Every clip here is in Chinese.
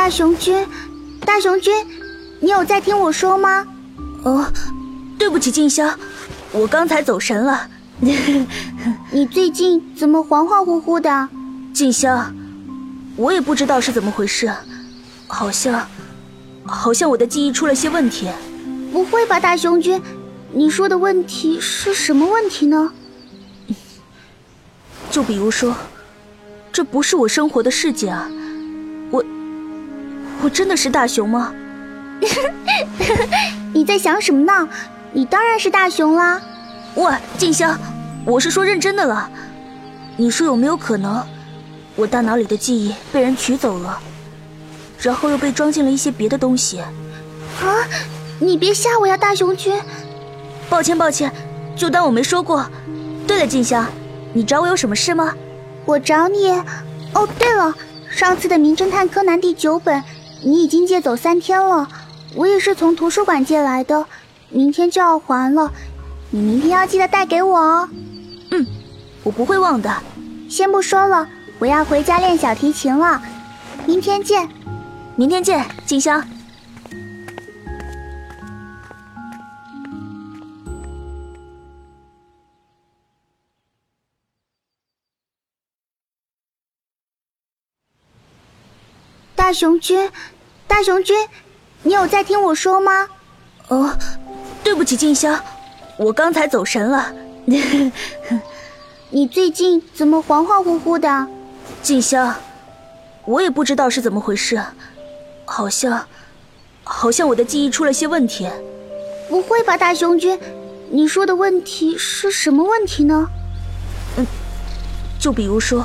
大雄君，大雄君，你有在听我说吗？哦，对不起，静香，我刚才走神了。你最近怎么恍恍惚惚的？静香，我也不知道是怎么回事，好像，好像我的记忆出了些问题。不会吧，大雄君，你说的问题是什么问题呢？就比如说，这不是我生活的世界啊！我，真的是大熊吗？你在想什么呢？你当然是大熊啦！喂，静香，我是说认真的了。你说有没有可能，我大脑里的记忆被人取走了，然后又被装进了一些别的东西？啊！你别吓我呀，大熊君！抱歉抱歉，就当我没说过。对了，静香。你找我有什么事吗？我找你。哦，对了，上次的《名侦探柯南》第九本，你已经借走三天了。我也是从图书馆借来的，明天就要还了。你明天要记得带给我哦。嗯，我不会忘的。先不说了，我要回家练小提琴了。明天见。明天见，静香。大雄君，大雄君，你有在听我说吗？哦，对不起，静香，我刚才走神了。你最近怎么恍恍惚惚的？静香，我也不知道是怎么回事，好像，好像我的记忆出了些问题。不会吧，大雄君，你说的问题是什么问题呢？嗯，就比如说，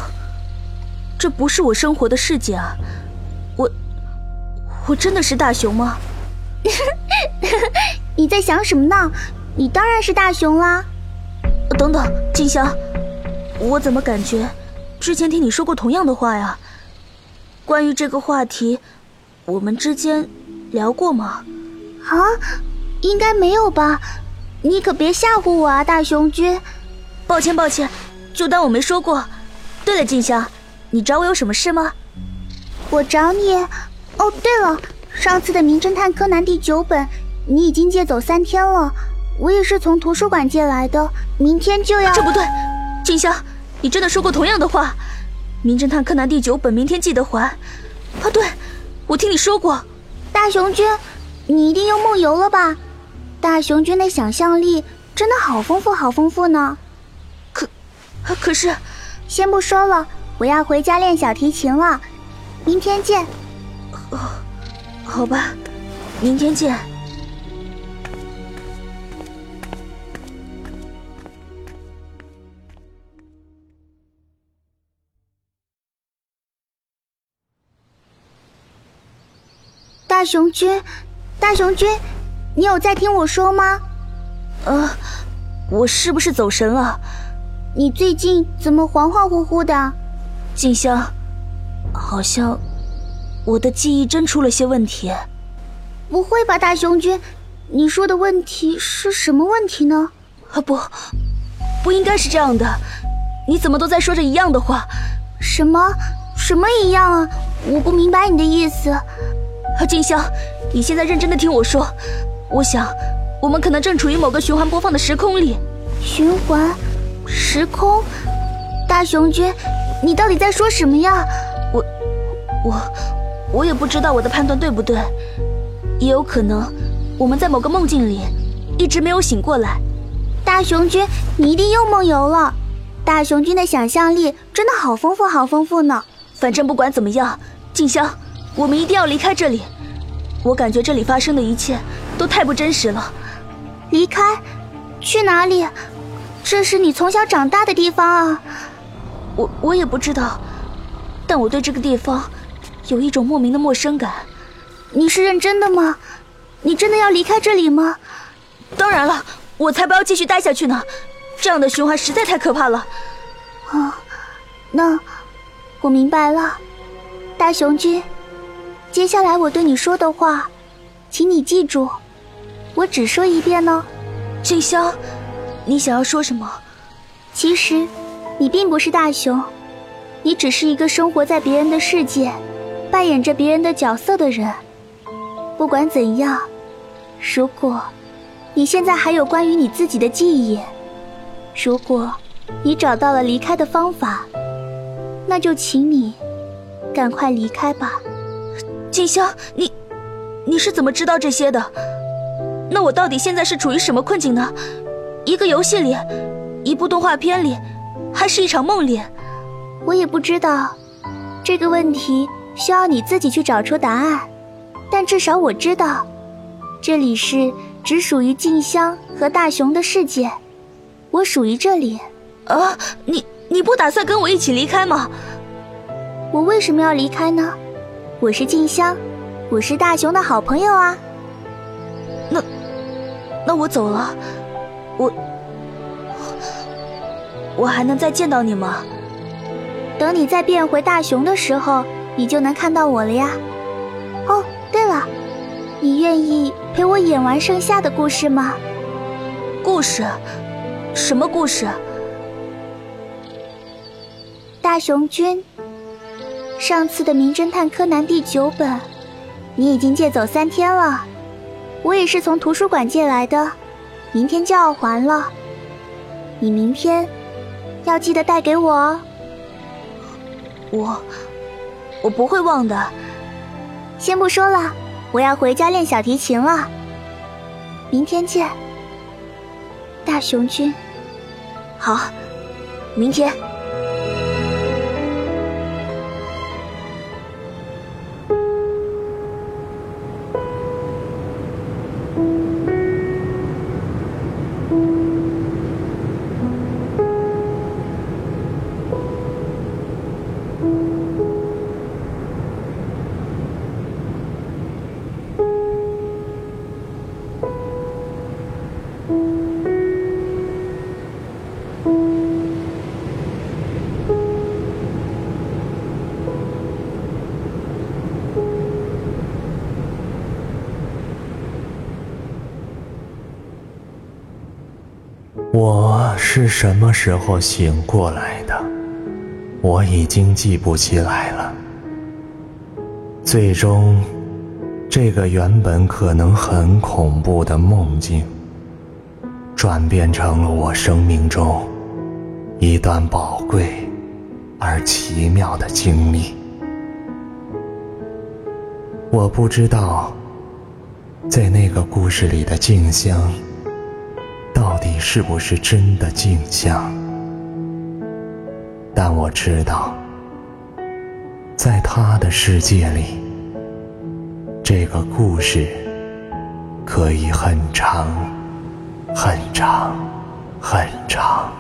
这不是我生活的世界啊。我真的是大雄吗？你在想什么呢？你当然是大雄啦！等等，静香，我怎么感觉之前听你说过同样的话呀？关于这个话题，我们之间聊过吗？啊，应该没有吧？你可别吓唬我啊，大雄君！抱歉抱歉，就当我没说过。对了，静香，你找我有什么事吗？我找你。哦，对了，上次的《名侦探柯南》第九本，你已经借走三天了。我也是从图书馆借来的，明天就要。这不对，静香，你真的说过同样的话，《名侦探柯南》第九本明天记得还。啊，对，我听你说过。大雄君，你一定又梦游了吧？大雄君的想象力真的好丰富，好丰富呢。可，可是，先不说了，我要回家练小提琴了，明天见。哦，好吧，明天见。大雄君，大雄君，你有在听我说吗？呃，我是不是走神了？你最近怎么恍恍惚惚的？静香，好像。我的记忆真出了些问题。不会吧，大雄君，你说的问题是什么问题呢？啊不，不应该是这样的。你怎么都在说着一样的话？什么？什么一样啊？我不明白你的意思。啊，静香，你现在认真的听我说。我想，我们可能正处于某个循环播放的时空里。循环？时空？大雄君，你到底在说什么呀？我，我。我也不知道我的判断对不对，也有可能我们在某个梦境里一直没有醒过来。大雄君，你一定又梦游了。大雄君的想象力真的好丰富，好丰富呢。反正不管怎么样，静香，我们一定要离开这里。我感觉这里发生的一切都太不真实了。离开？去哪里？这是你从小长大的地方啊。我我也不知道，但我对这个地方。有一种莫名的陌生感，你是认真的吗？你真的要离开这里吗？当然了，我才不要继续待下去呢！这样的循环实在太可怕了。啊，那我明白了，大雄君，接下来我对你说的话，请你记住，我只说一遍哦。静香，你想要说什么？其实，你并不是大雄，你只是一个生活在别人的世界。扮演着别人的角色的人。不管怎样，如果你现在还有关于你自己的记忆，如果你找到了离开的方法，那就请你赶快离开吧。静香，你你是怎么知道这些的？那我到底现在是处于什么困境呢？一个游戏里，一部动画片里，还是一场梦里？我也不知道，这个问题需要你自己去找出答案。但至少我知道，这里是只属于静香和大雄的世界，我属于这里。啊，你你不打算跟我一起离开吗？我为什么要离开呢？我是静香，我是大雄的好朋友啊。那，那我走了，我我还能再见到你吗？等你再变回大雄的时候，你就能看到我了呀。哦，对了，你愿意陪我演完剩下的故事吗？故事？什么故事？大雄君，上次的《名侦探柯南》第九本，你已经借走三天了，我也是从图书馆借来的，明天就要还了。你明天要记得带给我哦。我，我不会忘的。先不说了，我要回家练小提琴了。明天见，大雄君。好，明天。我是什么时候醒过来的？我已经记不起来了。最终，这个原本可能很恐怖的梦境，转变成了我生命中一段宝贵而奇妙的经历。我不知道，在那个故事里的静香。是不是真的镜像？但我知道，在他的世界里，这个故事可以很长，很长，很长。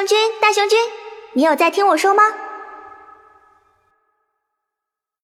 熊君，大熊君，你有在听我说吗？